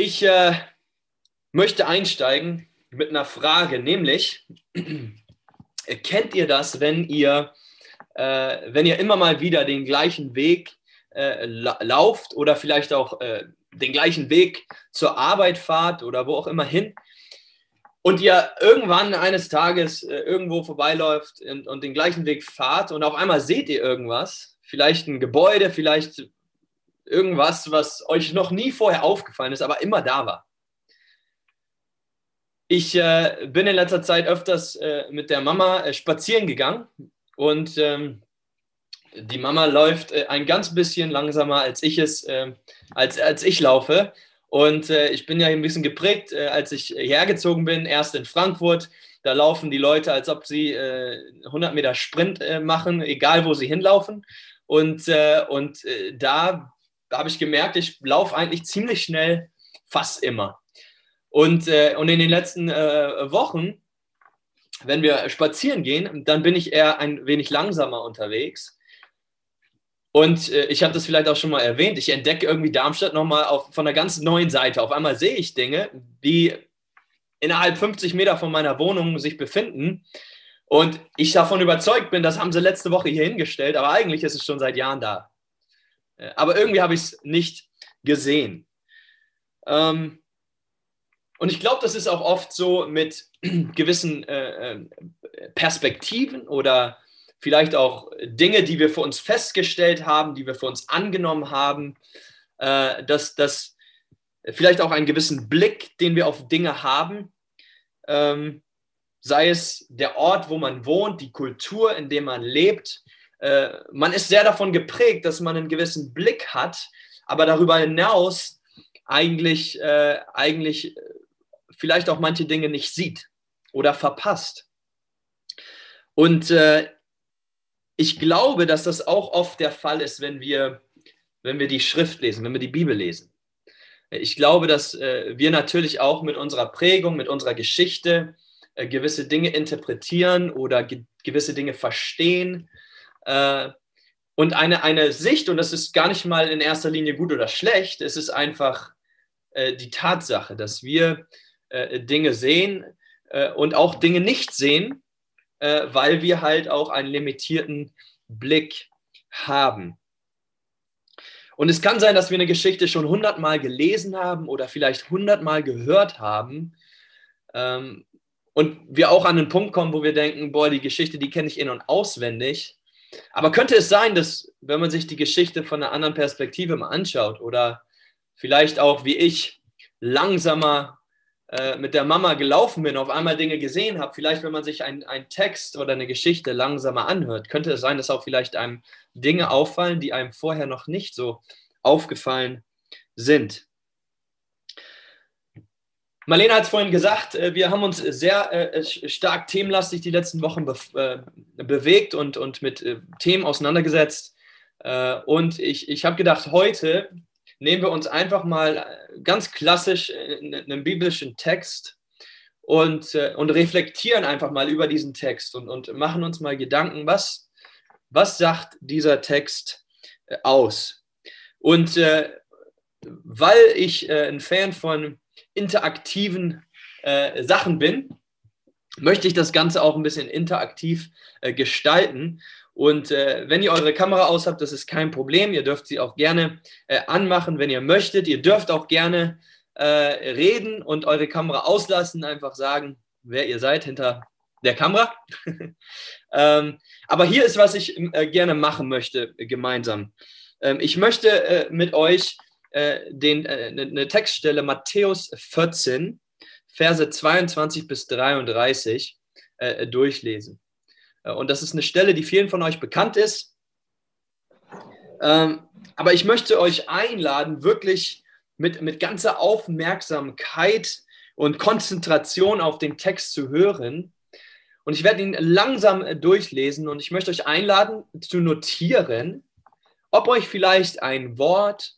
Ich äh, möchte einsteigen mit einer Frage, nämlich, kennt ihr das, wenn ihr, äh, wenn ihr immer mal wieder den gleichen Weg äh, la lauft oder vielleicht auch äh, den gleichen Weg zur Arbeit fahrt oder wo auch immer hin und ihr irgendwann eines Tages äh, irgendwo vorbeiläuft und, und den gleichen Weg fahrt und auf einmal seht ihr irgendwas, vielleicht ein Gebäude, vielleicht irgendwas, was euch noch nie vorher aufgefallen ist, aber immer da war. Ich äh, bin in letzter Zeit öfters äh, mit der Mama äh, spazieren gegangen und ähm, die Mama läuft äh, ein ganz bisschen langsamer, als ich es, ähm, als, als ich laufe. Und äh, ich bin ja ein bisschen geprägt, äh, als ich hergezogen bin, erst in Frankfurt. Da laufen die Leute, als ob sie 100 Meter Sprint machen, egal wo sie hinlaufen. Und, und da da habe ich gemerkt, ich laufe eigentlich ziemlich schnell, fast immer. Und, äh, und in den letzten äh, Wochen, wenn wir spazieren gehen, dann bin ich eher ein wenig langsamer unterwegs. Und äh, ich habe das vielleicht auch schon mal erwähnt, ich entdecke irgendwie Darmstadt nochmal von einer ganz neuen Seite. Auf einmal sehe ich Dinge, die innerhalb 50 Meter von meiner Wohnung sich befinden. Und ich davon überzeugt bin, das haben sie letzte Woche hier hingestellt, aber eigentlich ist es schon seit Jahren da. Äh, aber irgendwie habe ich es nicht gesehen. Ähm, und ich glaube, das ist auch oft so mit gewissen äh, äh, Perspektiven oder vielleicht auch Dinge, die wir für uns festgestellt haben, die wir für uns angenommen haben, dass das vielleicht auch einen gewissen Blick, den wir auf Dinge haben, ähm, sei es der Ort, wo man wohnt, die Kultur, in der man lebt, äh, man ist sehr davon geprägt, dass man einen gewissen Blick hat, aber darüber hinaus eigentlich, äh, eigentlich äh, vielleicht auch manche Dinge nicht sieht oder verpasst. Und äh, ich glaube, dass das auch oft der Fall ist, wenn wir, wenn wir die Schrift lesen, wenn wir die Bibel lesen. Ich glaube, dass äh, wir natürlich auch mit unserer Prägung, mit unserer Geschichte gewisse Dinge interpretieren oder ge gewisse Dinge verstehen äh, und eine, eine Sicht, und das ist gar nicht mal in erster Linie gut oder schlecht, es ist einfach äh, die Tatsache, dass wir äh, Dinge sehen äh, und auch Dinge nicht sehen, äh, weil wir halt auch einen limitierten Blick haben. Und es kann sein, dass wir eine Geschichte schon hundertmal gelesen haben oder vielleicht hundertmal gehört haben. Ähm, und wir auch an den Punkt kommen, wo wir denken, boah, die Geschichte, die kenne ich in- und auswendig. Aber könnte es sein, dass, wenn man sich die Geschichte von einer anderen Perspektive mal anschaut oder vielleicht auch wie ich langsamer äh, mit der Mama gelaufen bin, auf einmal Dinge gesehen habe, vielleicht wenn man sich einen Text oder eine Geschichte langsamer anhört, könnte es sein, dass auch vielleicht einem Dinge auffallen, die einem vorher noch nicht so aufgefallen sind. Marlene hat es vorhin gesagt, äh, wir haben uns sehr äh, stark themenlastig die letzten Wochen be äh, bewegt und, und mit Themen auseinandergesetzt. Und ich, ich habe gedacht, heute nehmen wir uns einfach mal ganz klassisch einen biblischen Text und, und reflektieren einfach mal über diesen Text und, und machen uns mal Gedanken, was, was sagt dieser Text aus? Und äh, weil ich äh, ein Fan von interaktiven äh, Sachen bin, möchte ich das Ganze auch ein bisschen interaktiv äh, gestalten. Und äh, wenn ihr eure Kamera aus habt, das ist kein Problem. Ihr dürft sie auch gerne äh, anmachen, wenn ihr möchtet. Ihr dürft auch gerne äh, reden und eure Kamera auslassen, einfach sagen, wer ihr seid hinter der Kamera. ähm, aber hier ist, was ich äh, gerne machen möchte gemeinsam. Ähm, ich möchte mit euch äh, den, äh, eine Textstelle Matthäus 14, Verse 22 bis 33 äh, durchlesen. Äh, und das ist eine Stelle, die vielen von euch bekannt ist. Ähm, aber ich möchte euch einladen, wirklich mit, mit ganzer Aufmerksamkeit und Konzentration auf den Text zu hören. Und ich werde ihn langsam äh, durchlesen und ich möchte euch einladen zu notieren, ob euch vielleicht ein Wort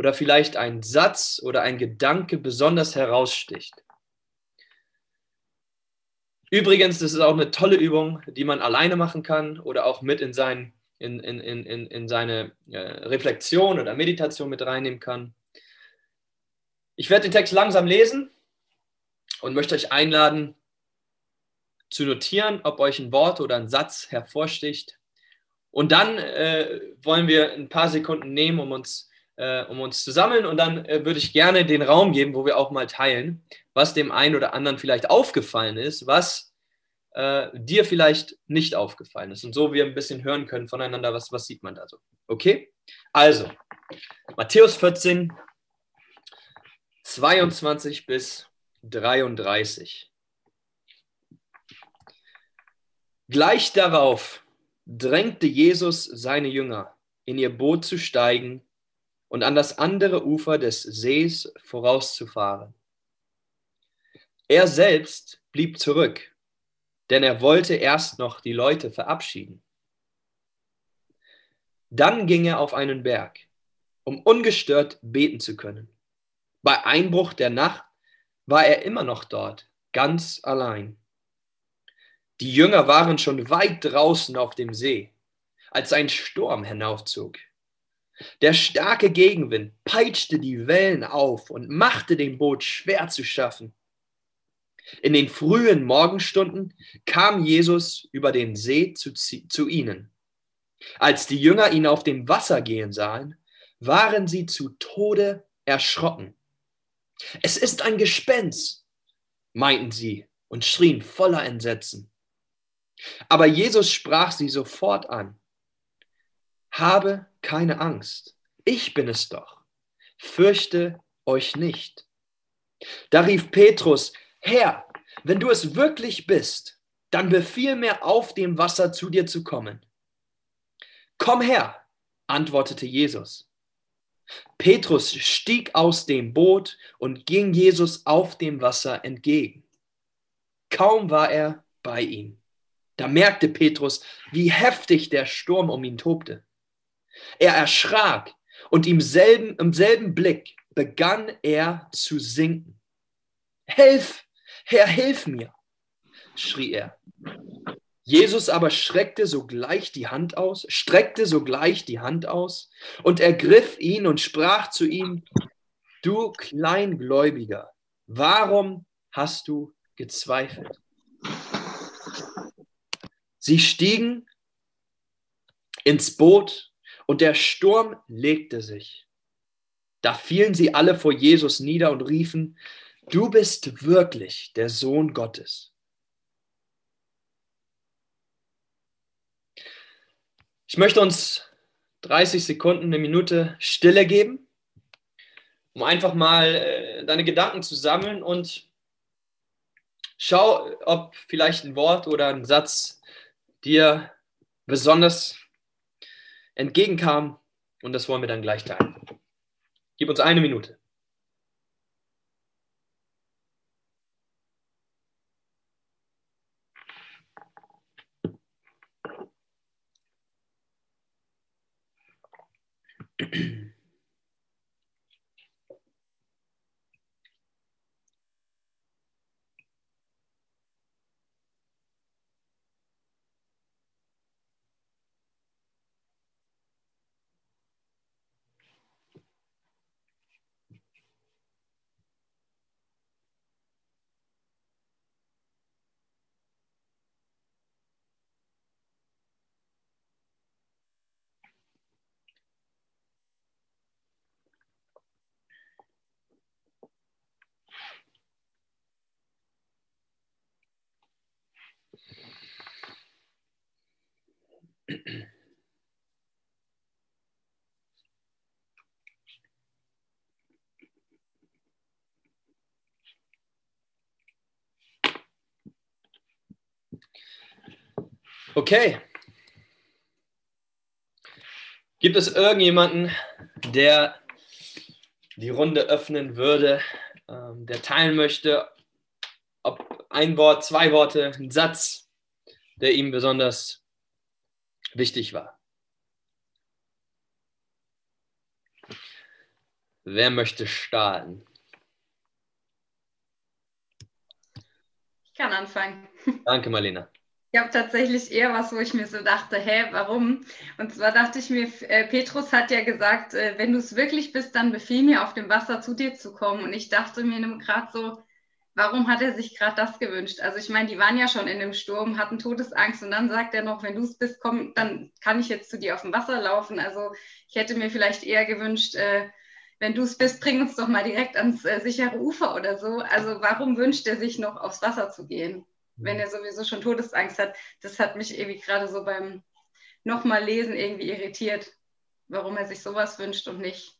oder vielleicht ein Satz oder ein Gedanke besonders heraussticht. Übrigens, das ist auch eine tolle Übung, die man alleine machen kann oder auch mit in, sein, in, in, in, in seine äh, Reflexion oder Meditation mit reinnehmen kann. Ich werde den Text langsam lesen und möchte euch einladen, zu notieren, ob euch ein Wort oder ein Satz hervorsticht. Und dann äh, wollen wir ein paar Sekunden nehmen, um uns, äh, um uns zu sammeln. Und dann äh, würde ich gerne den Raum geben, wo wir auch mal teilen, was dem einen oder anderen vielleicht aufgefallen ist, was äh, dir vielleicht nicht aufgefallen ist. Und so wir ein bisschen hören können voneinander, was, was sieht man da so. Okay? Also, Matthäus 14, 22 bis 33. Gleich darauf drängte Jesus seine Jünger, in ihr Boot zu steigen und an das andere Ufer des Sees vorauszufahren. Er selbst blieb zurück, denn er wollte erst noch die Leute verabschieden. Dann ging er auf einen Berg, um ungestört beten zu können. Bei Einbruch der Nacht war er immer noch dort, ganz allein. Die Jünger waren schon weit draußen auf dem See, als ein Sturm hinaufzog. Der starke Gegenwind peitschte die Wellen auf und machte dem Boot schwer zu schaffen. In den frühen Morgenstunden kam Jesus über den See zu, zu ihnen. Als die Jünger ihn auf dem Wasser gehen sahen, waren sie zu Tode erschrocken. Es ist ein Gespenst, meinten sie und schrien voller Entsetzen. Aber Jesus sprach sie sofort an. Habe keine Angst, ich bin es doch. Fürchte euch nicht. Da rief Petrus, Herr, wenn du es wirklich bist, dann befiehl mir auf dem Wasser zu dir zu kommen. Komm her, antwortete Jesus. Petrus stieg aus dem Boot und ging Jesus auf dem Wasser entgegen. Kaum war er bei ihm da merkte Petrus, wie heftig der Sturm um ihn tobte. Er erschrak und im selben, im selben Blick begann er zu sinken. Hilf, Herr, hilf mir, schrie er. Jesus aber schreckte sogleich die Hand aus, streckte sogleich die Hand aus und ergriff ihn und sprach zu ihm, du Kleingläubiger, warum hast du gezweifelt? Sie stiegen ins Boot und der Sturm legte sich. Da fielen sie alle vor Jesus nieder und riefen, du bist wirklich der Sohn Gottes. Ich möchte uns 30 Sekunden, eine Minute Stille geben, um einfach mal äh, deine Gedanken zu sammeln und schau, ob vielleicht ein Wort oder ein Satz dir besonders entgegenkam. Und das wollen wir dann gleich teilen. Gib uns eine Minute. Okay. Gibt es irgendjemanden, der die Runde öffnen würde, ähm, der teilen möchte, ob ein Wort, zwei Worte, ein Satz, der ihm besonders wichtig war? Wer möchte starten? Ich kann anfangen. Danke, Marlena. Ich habe tatsächlich eher was, wo ich mir so dachte, hä, warum? Und zwar dachte ich mir, äh, Petrus hat ja gesagt, äh, wenn du es wirklich bist, dann befiehl mir auf dem Wasser zu dir zu kommen. Und ich dachte mir gerade so, warum hat er sich gerade das gewünscht? Also ich meine, die waren ja schon in dem Sturm, hatten Todesangst und dann sagt er noch, wenn du es bist, komm, dann kann ich jetzt zu dir auf dem Wasser laufen. Also ich hätte mir vielleicht eher gewünscht, äh, wenn du es bist, bring uns doch mal direkt ans äh, sichere Ufer oder so. Also warum wünscht er sich noch aufs Wasser zu gehen? wenn er sowieso schon Todesangst hat. Das hat mich irgendwie gerade so beim nochmal lesen irgendwie irritiert, warum er sich sowas wünscht und nicht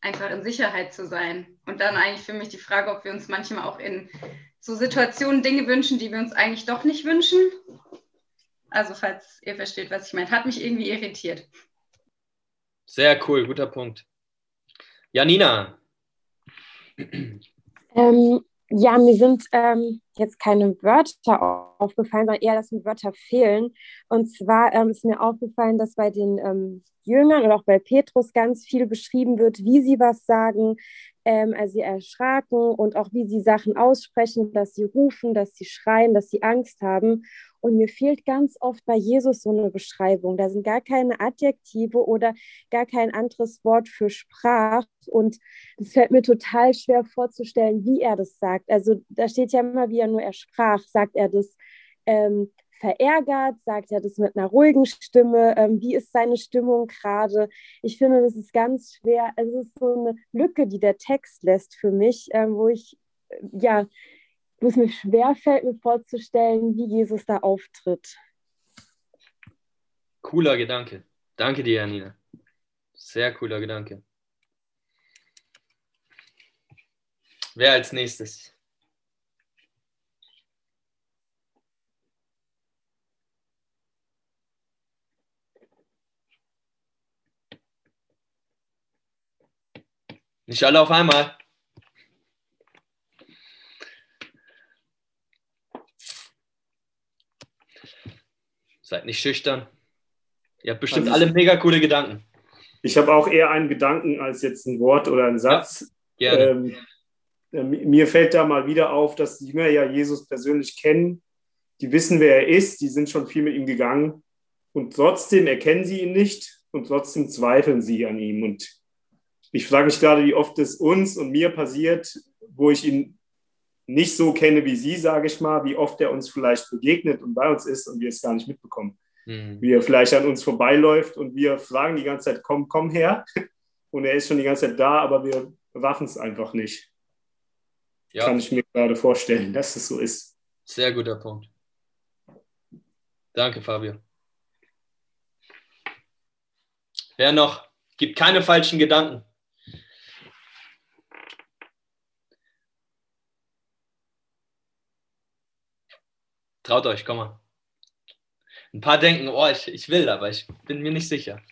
einfach in Sicherheit zu sein. Und dann eigentlich für mich die Frage, ob wir uns manchmal auch in so Situationen Dinge wünschen, die wir uns eigentlich doch nicht wünschen. Also falls ihr versteht, was ich meine, hat mich irgendwie irritiert. Sehr cool, guter Punkt. Janina. Ähm, ja, mir sind ähm, jetzt keine Wörter aufgefallen, sondern eher, dass mir Wörter fehlen. Und zwar ähm, ist mir aufgefallen, dass bei den ähm, Jüngern und auch bei Petrus ganz viel beschrieben wird, wie sie was sagen, ähm, also sie erschraken und auch wie sie Sachen aussprechen, dass sie rufen, dass sie schreien, dass sie Angst haben. Und mir fehlt ganz oft bei Jesus so eine Beschreibung. Da sind gar keine Adjektive oder gar kein anderes Wort für Sprach. Und es fällt mir total schwer vorzustellen, wie er das sagt. Also da steht ja immer wieder nur, er sprach. Sagt er das ähm, verärgert? Sagt er das mit einer ruhigen Stimme? Ähm, wie ist seine Stimmung gerade? Ich finde, das ist ganz schwer. Also es ist so eine Lücke, die der Text lässt für mich, ähm, wo ich, äh, ja, wo es mir schwer fällt, mir vorzustellen, wie Jesus da auftritt. Cooler Gedanke. Danke dir, Janina. Sehr cooler Gedanke. Wer als nächstes? Nicht alle auf einmal. Seid nicht schüchtern. Ihr habt bestimmt also alle mega coole Gedanken. Ich habe auch eher einen Gedanken als jetzt ein Wort oder ein Satz. Ja, ähm, äh, mir fällt da mal wieder auf, dass die Jünger ja Jesus persönlich kennen. Die wissen, wer er ist. Die sind schon viel mit ihm gegangen. Und trotzdem erkennen sie ihn nicht und trotzdem zweifeln sie an ihm. Und ich frage mich gerade, wie oft es uns und mir passiert, wo ich ihn nicht so kenne wie Sie, sage ich mal, wie oft er uns vielleicht begegnet und bei uns ist und wir es gar nicht mitbekommen. Mhm. Wie er vielleicht an uns vorbeiläuft und wir fragen die ganze Zeit, komm, komm her. Und er ist schon die ganze Zeit da, aber wir raffen es einfach nicht. Ja. Kann ich mir gerade vorstellen, dass es so ist. Sehr guter Punkt. Danke, Fabio. Wer noch? Gibt keine falschen Gedanken. Traut euch, komm mal. Ein paar denken, oh, ich, ich will, aber ich bin mir nicht sicher.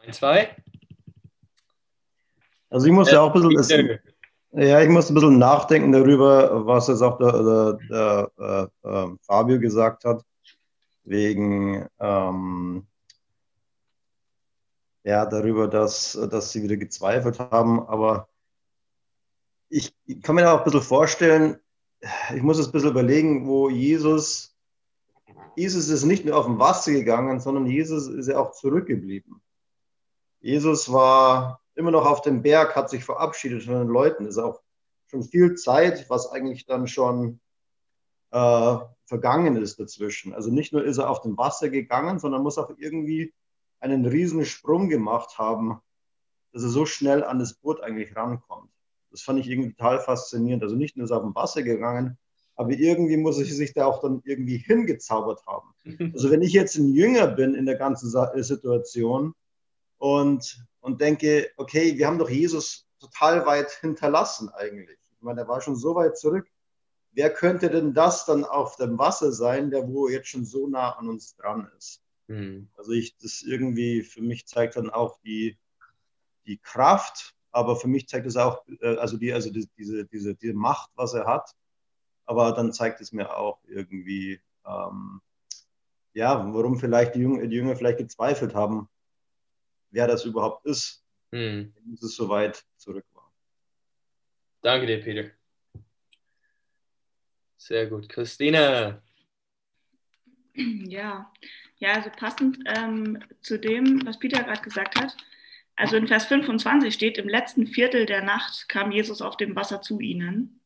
Ein, zwei. Also ich muss ja, auch ein bisschen, ja, ich muss ein bisschen nachdenken darüber, was jetzt auch der, der, der äh, äh, Fabio gesagt hat, wegen ähm, ja, darüber, dass, dass sie wieder gezweifelt haben. Aber ich, ich kann mir auch ein bisschen vorstellen, ich muss es ein bisschen überlegen, wo Jesus, Jesus ist nicht nur auf dem Wasser gegangen, sondern Jesus ist ja auch zurückgeblieben. Jesus war immer noch auf dem Berg, hat sich verabschiedet von den Leuten. Ist auch schon viel Zeit, was eigentlich dann schon äh, vergangen ist dazwischen. Also nicht nur ist er auf dem Wasser gegangen, sondern muss auch irgendwie einen riesen Sprung gemacht haben, dass er so schnell an das Boot eigentlich rankommt. Das fand ich irgendwie total faszinierend. Also nicht nur ist er auf dem Wasser gegangen, aber irgendwie muss er sich da auch dann irgendwie hingezaubert haben. Also wenn ich jetzt ein Jünger bin in der ganzen Situation und, und denke, okay, wir haben doch Jesus total weit hinterlassen eigentlich. Ich meine, er war schon so weit zurück. Wer könnte denn das dann auf dem Wasser sein, der wo jetzt schon so nah an uns dran ist? Mhm. Also ich, das irgendwie, für mich zeigt dann auch die, die Kraft, aber für mich zeigt es auch, äh, also, die, also die, diese, diese, diese Macht, was er hat. Aber dann zeigt es mir auch irgendwie, ähm, ja, warum vielleicht die Jünger, die Jünger vielleicht gezweifelt haben, wer das überhaupt ist, hm. wenn es so weit zurück war. Danke dir, Peter. Sehr gut. Christine. Ja, ja, also passend ähm, zu dem, was Peter gerade gesagt hat. Also in Vers 25 steht, im letzten Viertel der Nacht kam Jesus auf dem Wasser zu ihnen.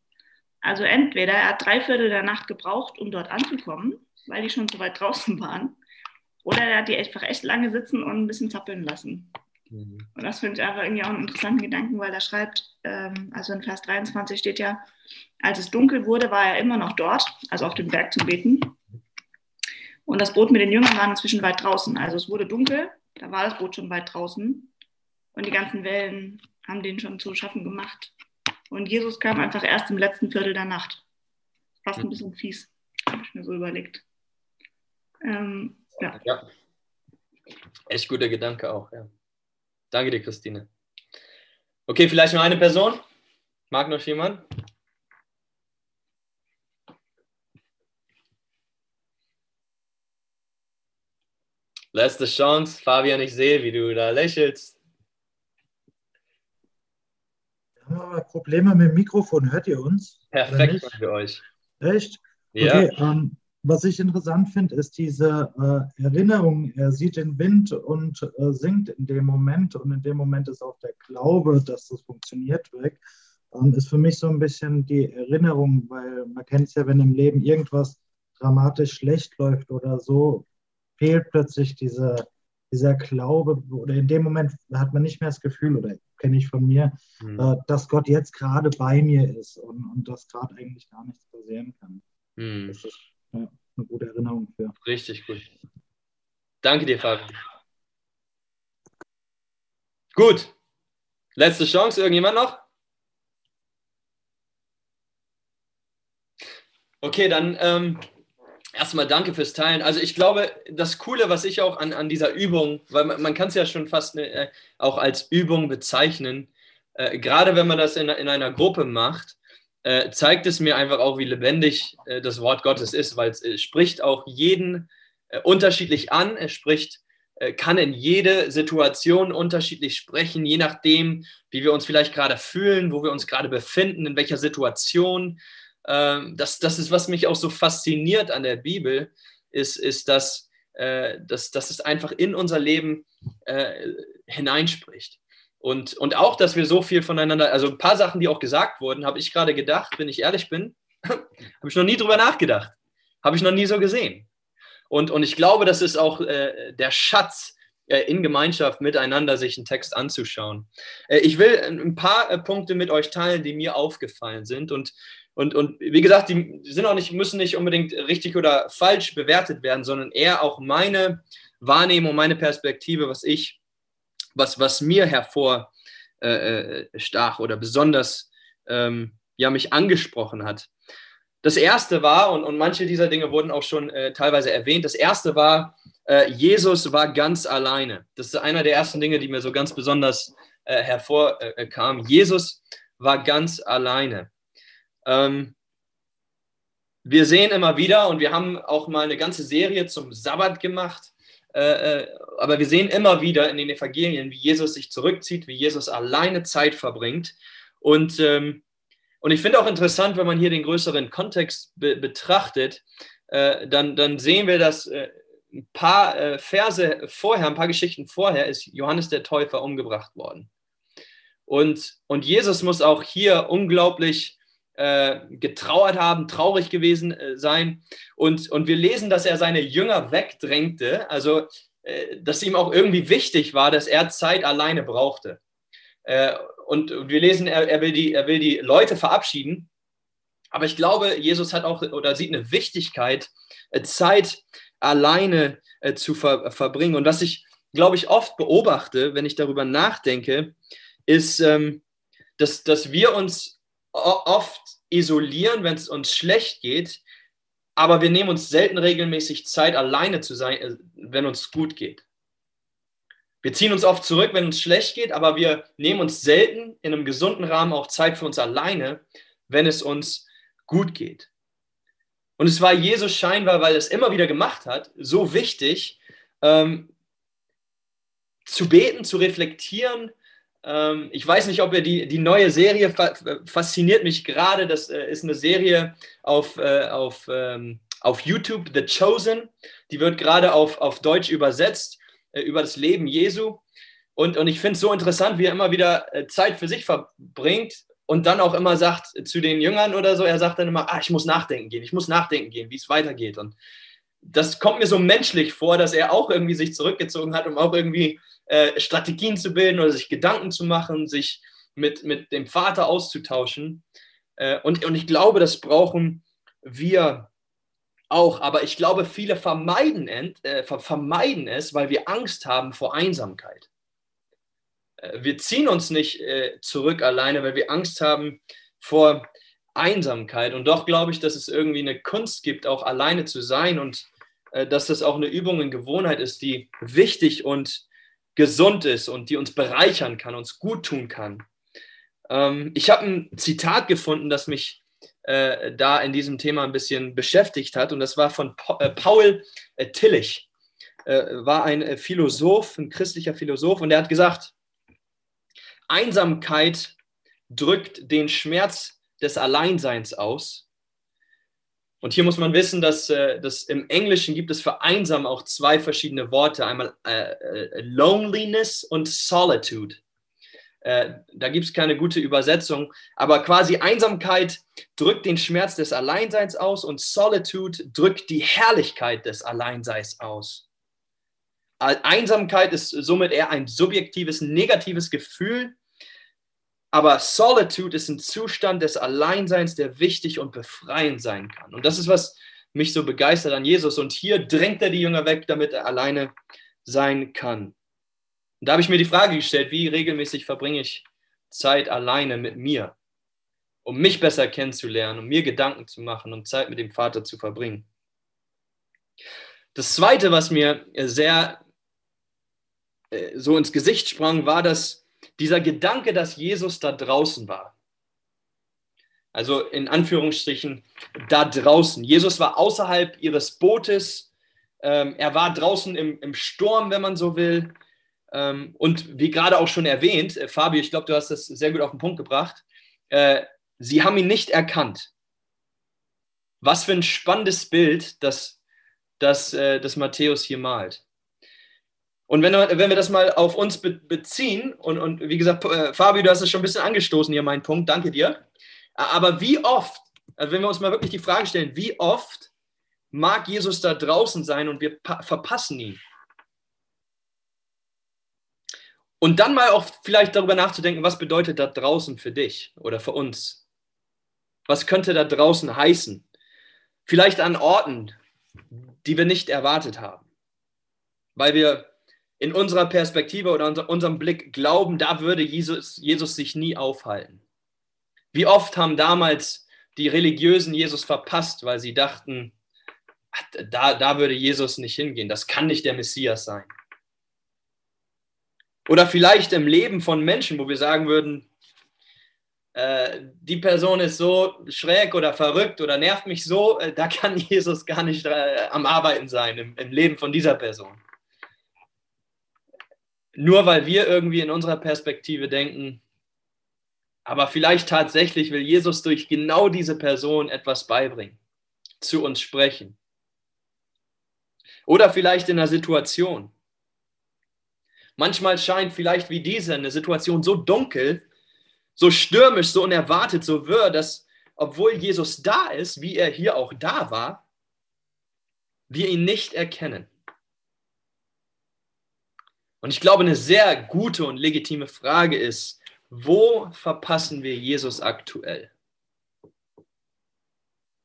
Also entweder er hat drei Viertel der Nacht gebraucht, um dort anzukommen, weil die schon so weit draußen waren, oder er hat die einfach echt lange sitzen und ein bisschen zappeln lassen. Mhm. Und das finde ich einfach irgendwie auch einen interessanten Gedanken, weil er schreibt, ähm, also in Vers 23 steht ja, als es dunkel wurde, war er immer noch dort, also auf dem Berg zum Beten. Und das Boot mit den Jüngern war inzwischen weit draußen. Also es wurde dunkel, da war das Boot schon weit draußen. Und die ganzen Wellen haben den schon zu schaffen gemacht. Und Jesus kam einfach erst im letzten Viertel der Nacht. Fast ein bisschen fies, habe ich mir so überlegt. Ähm, ja. ja. Echt guter Gedanke auch, ja. Danke dir, Christine. Okay, vielleicht noch eine Person? Mag noch jemand? Letzte Chance, Fabian, ich sehe, wie du da lächelst. Wir haben aber Probleme mit dem Mikrofon. Hört ihr uns? Perfekt für euch. Echt? Ja. Okay, ähm, was ich interessant finde, ist diese äh, Erinnerung. Er sieht den Wind und äh, singt in dem Moment und in dem Moment ist auch der Glaube, dass das funktioniert, weg. Ähm, ist für mich so ein bisschen die Erinnerung, weil man kennt es ja, wenn im Leben irgendwas dramatisch schlecht läuft oder so, fehlt plötzlich diese, dieser Glaube oder in dem Moment hat man nicht mehr das Gefühl oder kenne ich von mir, mhm. äh, dass Gott jetzt gerade bei mir ist und, und dass gerade eigentlich gar nichts passieren kann. Mhm. Das ist ja, eine gute Erinnerung für. Richtig gut. Danke dir, Fabian. Gut. Letzte Chance, irgendjemand noch? Okay, dann ähm, erstmal danke fürs Teilen. Also ich glaube, das Coole, was ich auch an, an dieser Übung, weil man, man kann es ja schon fast ne, äh, auch als Übung bezeichnen, äh, gerade wenn man das in, in einer Gruppe macht, äh, zeigt es mir einfach auch, wie lebendig äh, das Wort Gottes ist, weil es äh, spricht auch jeden äh, unterschiedlich an. Es spricht, kann in jede Situation unterschiedlich sprechen, je nachdem, wie wir uns vielleicht gerade fühlen, wo wir uns gerade befinden, in welcher Situation. Ähm, das, das ist, was mich auch so fasziniert an der Bibel, ist, ist dass, äh, dass, dass es einfach in unser Leben hineinspricht. Und, und auch, dass wir so viel voneinander, also ein paar Sachen, die auch gesagt wurden, habe ich gerade gedacht, wenn ich ehrlich bin, habe ich noch nie drüber nachgedacht. Habe ich noch nie so gesehen. Und, und ich glaube, das ist auch äh, der Schatz, äh, in Gemeinschaft miteinander sich einen Text anzuschauen. Äh, ich will ein paar äh, Punkte mit euch teilen, die mir aufgefallen sind. Und, und, und wie gesagt, die sind auch nicht, müssen nicht unbedingt richtig oder falsch bewertet werden, sondern eher auch meine Wahrnehmung, meine Perspektive, was ich was, was mir hervorstach äh, äh oder besonders ähm, ja, mich angesprochen hat. Das erste war, und, und manche dieser Dinge wurden auch schon äh, teilweise erwähnt, das erste war, äh, Jesus war ganz alleine. Das ist einer der ersten Dinge, die mir so ganz besonders äh, hervorkamen. Äh, Jesus war ganz alleine. Ähm, wir sehen immer wieder, und wir haben auch mal eine ganze Serie zum Sabbat gemacht, äh, äh, aber wir sehen immer wieder in den Evangelien, wie Jesus sich zurückzieht, wie Jesus alleine Zeit verbringt. Und, ähm, und ich finde auch interessant, wenn man hier den größeren Kontext be betrachtet, äh, dann, dann sehen wir, dass äh, ein paar äh, Verse vorher, ein paar Geschichten vorher ist Johannes der Täufer umgebracht worden. Und, und Jesus muss auch hier unglaublich äh, getrauert haben, traurig gewesen äh, sein. Und, und wir lesen, dass er seine Jünger wegdrängte, also äh, dass ihm auch irgendwie wichtig war, dass er Zeit alleine brauchte. Äh, und wir lesen, er, er, will die, er will die Leute verabschieden. Aber ich glaube, Jesus hat auch oder sieht eine Wichtigkeit, äh, Zeit alleine zu ver verbringen. Und was ich, glaube ich, oft beobachte, wenn ich darüber nachdenke, ist, ähm, dass, dass wir uns oft isolieren, wenn es uns schlecht geht, aber wir nehmen uns selten regelmäßig Zeit, alleine zu sein, äh, wenn uns gut geht. Wir ziehen uns oft zurück, wenn uns schlecht geht, aber wir nehmen uns selten in einem gesunden Rahmen auch Zeit für uns alleine, wenn es uns gut geht. Und es war Jesus scheinbar, weil er es immer wieder gemacht hat, so wichtig, ähm, zu beten, zu reflektieren. Ähm, ich weiß nicht, ob ihr die, die neue Serie fasziniert mich gerade. Das äh, ist eine Serie auf, äh, auf, ähm, auf YouTube, The Chosen. Die wird gerade auf, auf Deutsch übersetzt äh, über das Leben Jesu. Und, und ich finde es so interessant, wie er immer wieder äh, Zeit für sich verbringt und dann auch immer sagt zu den Jüngern oder so, er sagt dann immer, ah, ich muss nachdenken gehen, ich muss nachdenken gehen, wie es weitergeht. Und das kommt mir so menschlich vor, dass er auch irgendwie sich zurückgezogen hat, um auch irgendwie äh, Strategien zu bilden oder sich Gedanken zu machen, sich mit, mit dem Vater auszutauschen. Äh, und, und ich glaube, das brauchen wir auch. Aber ich glaube, viele vermeiden, äh, vermeiden es, weil wir Angst haben vor Einsamkeit. Äh, wir ziehen uns nicht äh, zurück alleine, weil wir Angst haben vor Einsamkeit. Und doch glaube ich, dass es irgendwie eine Kunst gibt, auch alleine zu sein und äh, dass das auch eine Übung in Gewohnheit ist, die wichtig und gesund ist und die uns bereichern kann, uns gut tun kann. Ähm, ich habe ein Zitat gefunden, das mich äh, da in diesem Thema ein bisschen beschäftigt hat, und das war von pa äh, Paul äh, Tillich, war ein Philosoph, ein christlicher Philosoph, und der hat gesagt, Einsamkeit drückt den Schmerz des Alleinseins aus. Und hier muss man wissen, dass, äh, dass im Englischen gibt es für einsam auch zwei verschiedene Worte, einmal äh, äh, Loneliness und Solitude. Äh, da gibt es keine gute Übersetzung, aber quasi Einsamkeit drückt den Schmerz des Alleinseins aus und Solitude drückt die Herrlichkeit des Alleinseins aus. Einsamkeit ist somit eher ein subjektives, negatives Gefühl, aber Solitude ist ein Zustand des Alleinseins, der wichtig und befreiend sein kann. Und das ist, was mich so begeistert an Jesus. Und hier drängt er die Jünger weg, damit er alleine sein kann. Und da habe ich mir die Frage gestellt, wie regelmäßig verbringe ich Zeit alleine mit mir, um mich besser kennenzulernen, um mir Gedanken zu machen und Zeit mit dem Vater zu verbringen. Das Zweite, was mir sehr äh, so ins Gesicht sprang, war, dass dieser Gedanke, dass Jesus da draußen war. Also in Anführungsstrichen da draußen. Jesus war außerhalb ihres Bootes. Ähm, er war draußen im, im, Sturm, wenn man so will. Ähm, und wie gerade auch schon erwähnt, äh, Fabio, ich glaube, du hast das sehr gut auf den Punkt gebracht. Äh, sie haben ihn nicht erkannt. Was für ein spannendes Bild, das, das, äh, das Matthäus hier malt. Und wenn, wenn wir das mal auf uns beziehen, und, und wie gesagt, äh, Fabio, du hast es schon ein bisschen angestoßen hier, mein Punkt, danke dir. Aber wie oft, also wenn wir uns mal wirklich die Frage stellen, wie oft mag Jesus da draußen sein und wir verpassen ihn? Und dann mal auch vielleicht darüber nachzudenken, was bedeutet da draußen für dich oder für uns? Was könnte da draußen heißen? Vielleicht an Orten, die wir nicht erwartet haben, weil wir in unserer Perspektive oder unser, unserem Blick glauben, da würde Jesus, Jesus sich nie aufhalten. Wie oft haben damals die Religiösen Jesus verpasst, weil sie dachten, da, da würde Jesus nicht hingehen, das kann nicht der Messias sein. Oder vielleicht im Leben von Menschen, wo wir sagen würden, äh, die Person ist so schräg oder verrückt oder nervt mich so, äh, da kann Jesus gar nicht äh, am Arbeiten sein im, im Leben von dieser Person nur weil wir irgendwie in unserer Perspektive denken, aber vielleicht tatsächlich will Jesus durch genau diese Person etwas beibringen, zu uns sprechen. Oder vielleicht in einer Situation. Manchmal scheint vielleicht wie diese eine Situation so dunkel, so stürmisch, so unerwartet, so wirr, dass obwohl Jesus da ist, wie er hier auch da war, wir ihn nicht erkennen. Und ich glaube, eine sehr gute und legitime Frage ist, wo verpassen wir Jesus aktuell?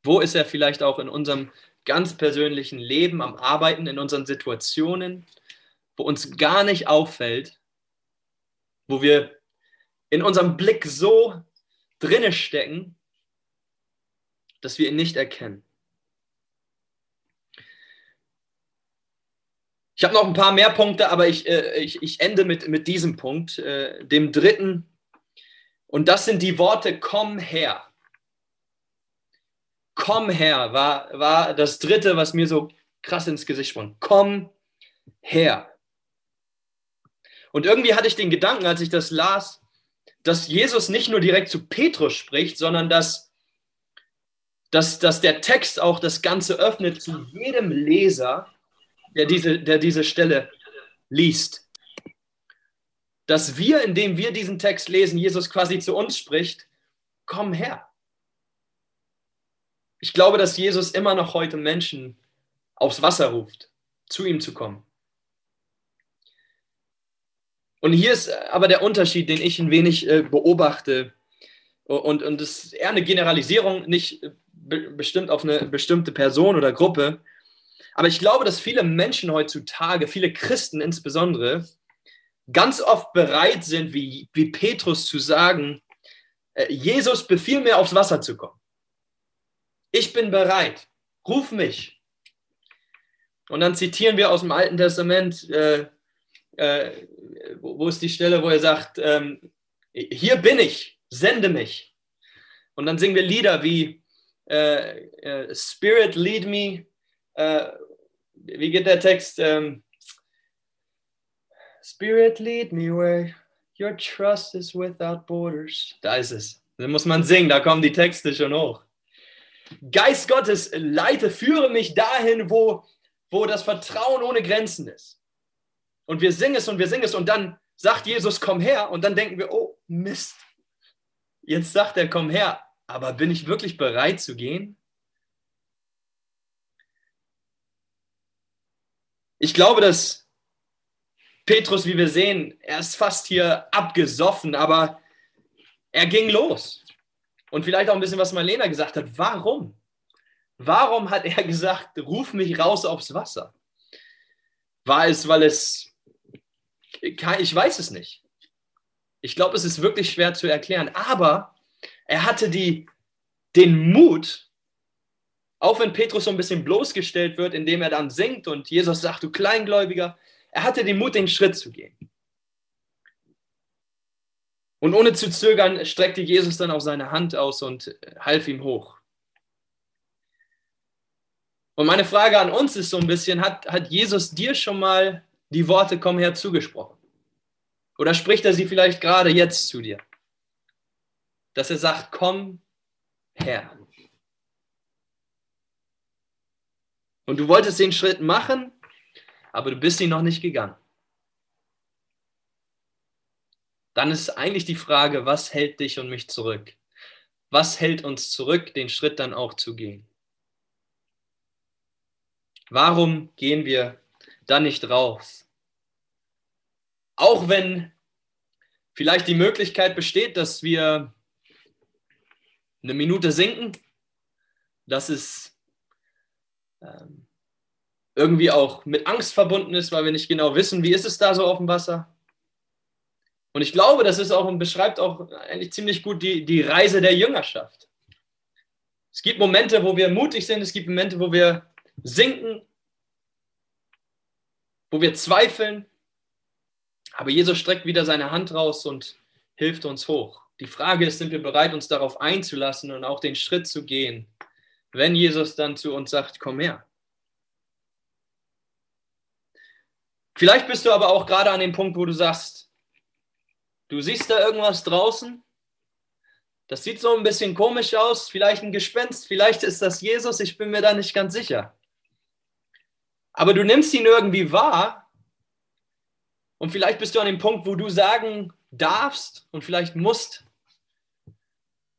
Wo ist er vielleicht auch in unserem ganz persönlichen Leben, am Arbeiten, in unseren Situationen, wo uns gar nicht auffällt, wo wir in unserem Blick so drinne stecken, dass wir ihn nicht erkennen? Ich habe noch ein paar mehr Punkte, aber ich, äh, ich, ich ende mit, mit diesem Punkt, äh, dem dritten. Und das sind die Worte, komm her. Komm her war, war das dritte, was mir so krass ins Gesicht sprang. Komm her. Und irgendwie hatte ich den Gedanken, als ich das las, dass Jesus nicht nur direkt zu Petrus spricht, sondern dass, dass, dass der Text auch das Ganze öffnet zu jedem Leser, der diese, der diese Stelle liest. Dass wir, indem wir diesen Text lesen, Jesus quasi zu uns spricht, komm her. Ich glaube, dass Jesus immer noch heute Menschen aufs Wasser ruft, zu ihm zu kommen. Und hier ist aber der Unterschied, den ich ein wenig äh, beobachte. Und, und das ist eher eine Generalisierung, nicht be bestimmt auf eine bestimmte Person oder Gruppe. Aber ich glaube, dass viele Menschen heutzutage, viele Christen insbesondere, ganz oft bereit sind, wie, wie Petrus zu sagen, äh, Jesus befiehl mir aufs Wasser zu kommen. Ich bin bereit, ruf mich. Und dann zitieren wir aus dem Alten Testament, äh, äh, wo ist die Stelle, wo er sagt, ähm, hier bin ich, sende mich. Und dann singen wir Lieder wie äh, äh Spirit lead me, äh, wie geht der Text? Ähm, Spirit lead me where your trust is without borders. Da ist es. Da muss man singen, da kommen die Texte schon hoch. Geist Gottes, leite, führe mich dahin, wo, wo das Vertrauen ohne Grenzen ist. Und wir singen es und wir singen es und dann sagt Jesus, komm her. Und dann denken wir, oh Mist, jetzt sagt er, komm her. Aber bin ich wirklich bereit zu gehen? Ich glaube, dass Petrus, wie wir sehen, er ist fast hier abgesoffen, aber er ging los. Und vielleicht auch ein bisschen, was Marlena gesagt hat. Warum? Warum hat er gesagt, ruf mich raus aufs Wasser? War es, weil es, ich weiß es nicht. Ich glaube, es ist wirklich schwer zu erklären. Aber er hatte die, den Mut, auch wenn Petrus so ein bisschen bloßgestellt wird, indem er dann singt und Jesus sagt, du Kleingläubiger, er hatte den Mut, den Schritt zu gehen. Und ohne zu zögern streckte Jesus dann auch seine Hand aus und half ihm hoch. Und meine Frage an uns ist so ein bisschen, hat, hat Jesus dir schon mal die Worte komm her zugesprochen? Oder spricht er sie vielleicht gerade jetzt zu dir? Dass er sagt, komm her. Und du wolltest den Schritt machen, aber du bist ihn noch nicht gegangen. Dann ist eigentlich die Frage, was hält dich und mich zurück? Was hält uns zurück, den Schritt dann auch zu gehen? Warum gehen wir dann nicht raus? Auch wenn vielleicht die Möglichkeit besteht, dass wir eine Minute sinken, dass es ähm, irgendwie auch mit Angst verbunden ist, weil wir nicht genau wissen, wie ist es da so auf dem Wasser. Und ich glaube, das ist auch und beschreibt auch eigentlich ziemlich gut die, die Reise der Jüngerschaft. Es gibt Momente, wo wir mutig sind, es gibt Momente, wo wir sinken, wo wir zweifeln. Aber Jesus streckt wieder seine Hand raus und hilft uns hoch. Die Frage ist, sind wir bereit, uns darauf einzulassen und auch den Schritt zu gehen, wenn Jesus dann zu uns sagt, komm her. Vielleicht bist du aber auch gerade an dem Punkt, wo du sagst, du siehst da irgendwas draußen, das sieht so ein bisschen komisch aus, vielleicht ein Gespenst, vielleicht ist das Jesus, ich bin mir da nicht ganz sicher aber du nimmst ihn irgendwie wahr und vielleicht bist du an dem Punkt, wo du sagen darfst und vielleicht musst,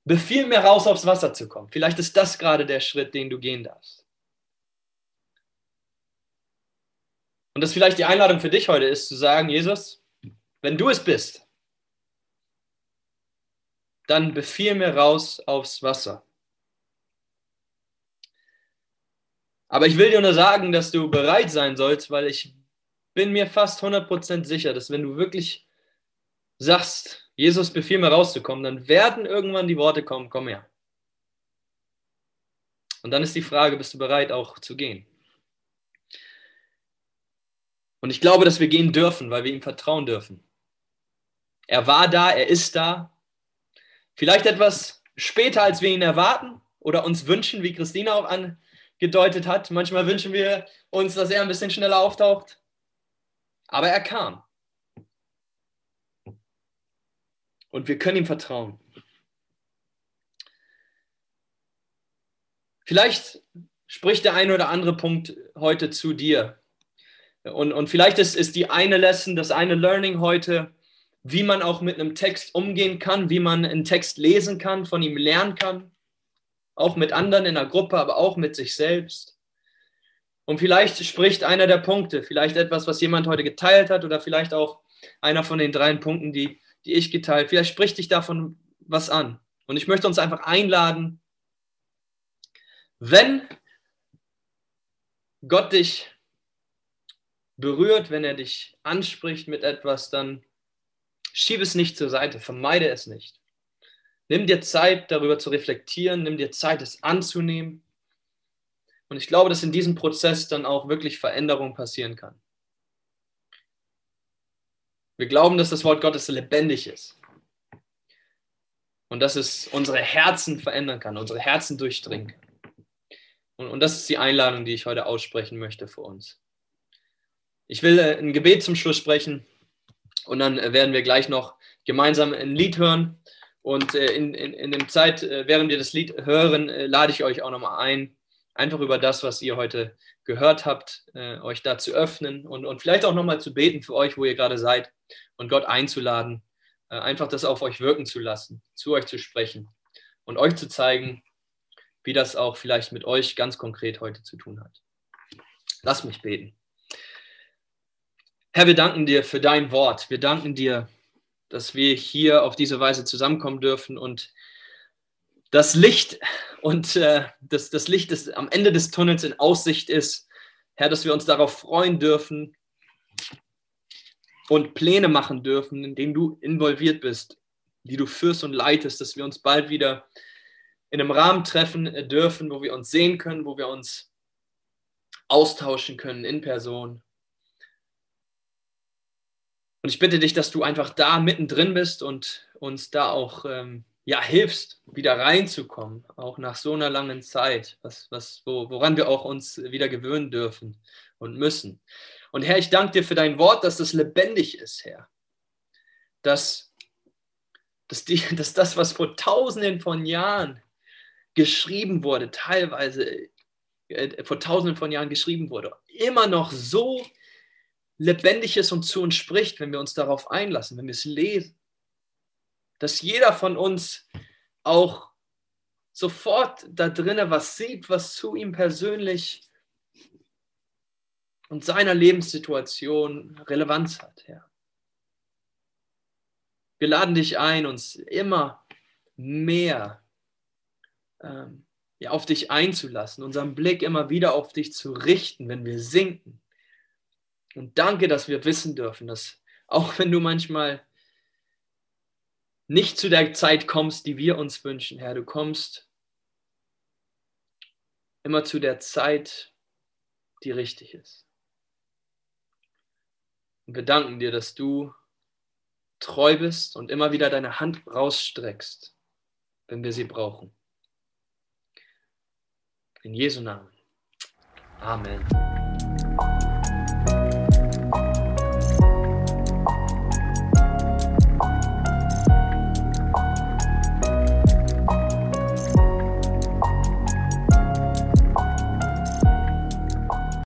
befiehl mir raus aufs Wasser zu kommen. Vielleicht ist das gerade der Schritt, den du gehen darfst. Und das vielleicht die Einladung für dich heute ist, zu sagen, Jesus, wenn du es bist, dann befiehl mir raus aufs Wasser. Aber ich will dir nur sagen, dass du bereit sein sollst, weil ich bin mir fast 100% sicher, dass wenn du wirklich sagst, Jesus befiehl mir rauszukommen, dann werden irgendwann die Worte kommen, komm her. Und dann ist die Frage, bist du bereit auch zu gehen? Und ich glaube, dass wir gehen dürfen, weil wir ihm vertrauen dürfen. Er war da, er ist da. Vielleicht etwas später, als wir ihn erwarten oder uns wünschen, wie Christina auch an, gedeutet hat. Manchmal wünschen wir uns, dass er ein bisschen schneller auftaucht. Aber er kam. Und wir können ihm vertrauen. Vielleicht spricht der eine oder andere Punkt heute zu dir. Und, und vielleicht ist, ist die eine Lesson, das eine Learning heute, wie man auch mit einem Text umgehen kann, wie man einen Text lesen kann, von ihm lernen kann. Auch mit anderen in der Gruppe, aber auch mit sich selbst. Und vielleicht spricht einer der Punkte, vielleicht etwas, was jemand heute geteilt hat oder vielleicht auch einer von den drei Punkten, die, die ich geteilt. Vielleicht spricht dich davon was an. Und ich möchte uns einfach einladen, wenn Gott dich berührt, wenn er dich anspricht mit etwas, dann schieb es nicht zur Seite, vermeide es nicht. Nimm dir Zeit, darüber zu reflektieren, nimm dir Zeit, es anzunehmen. Und ich glaube, dass in diesem Prozess dann auch wirklich Veränderung passieren kann. Wir glauben, dass das Wort Gottes lebendig ist. Und dass es unsere Herzen verändern kann, unsere Herzen durchdringen kann. Und, und das ist die Einladung, die ich heute aussprechen möchte für uns. Ich will äh, ein Gebet zum Schluss sprechen und dann äh, werden wir gleich noch gemeinsam ein Lied hören. Und äh, in, in, in der Zeit, während wir das Lied hören, lade ich euch auch nochmal ein, einfach über das, was ihr heute gehört habt, euch da zu öffnen und, und vielleicht auch nochmal zu beten für euch, wo ihr gerade seid und Gott einzuladen, einfach das auf euch wirken zu lassen, zu euch zu sprechen und euch zu zeigen, wie das auch vielleicht mit euch ganz konkret heute zu tun hat. Lass mich beten. Herr, wir danken dir für dein Wort. Wir danken dir, dass wir hier auf diese Weise zusammenkommen dürfen und das Licht und äh, das, das Licht, das am Ende des Tunnels in Aussicht ist, Herr, dass wir uns darauf freuen dürfen und Pläne machen dürfen, in denen du involviert bist, die du führst und leitest, dass wir uns bald wieder in einem Rahmen treffen dürfen, wo wir uns sehen können, wo wir uns austauschen können in Person. Und ich bitte dich, dass du einfach da mittendrin bist und uns da auch ähm, ja, hilfst, wieder reinzukommen, auch nach so einer langen Zeit, was, was, wo, woran wir auch uns wieder gewöhnen dürfen und müssen. Und Herr, ich danke dir für dein Wort, dass das lebendig ist, Herr. Dass, dass, die, dass das, was vor tausenden von Jahren geschrieben wurde, teilweise äh, vor tausenden von Jahren geschrieben wurde, immer noch so lebendig ist und zu uns spricht, wenn wir uns darauf einlassen, wenn wir es lesen. Dass jeder von uns auch sofort da drinnen was sieht, was zu ihm persönlich und seiner Lebenssituation Relevanz hat, Herr. Wir laden dich ein, uns immer mehr ähm, ja, auf dich einzulassen, unseren Blick immer wieder auf dich zu richten, wenn wir sinken, und danke, dass wir wissen dürfen, dass auch wenn du manchmal nicht zu der Zeit kommst, die wir uns wünschen, Herr, du kommst immer zu der Zeit, die richtig ist. Und wir danken dir, dass du treu bist und immer wieder deine Hand rausstreckst, wenn wir sie brauchen. In Jesu Namen. Amen.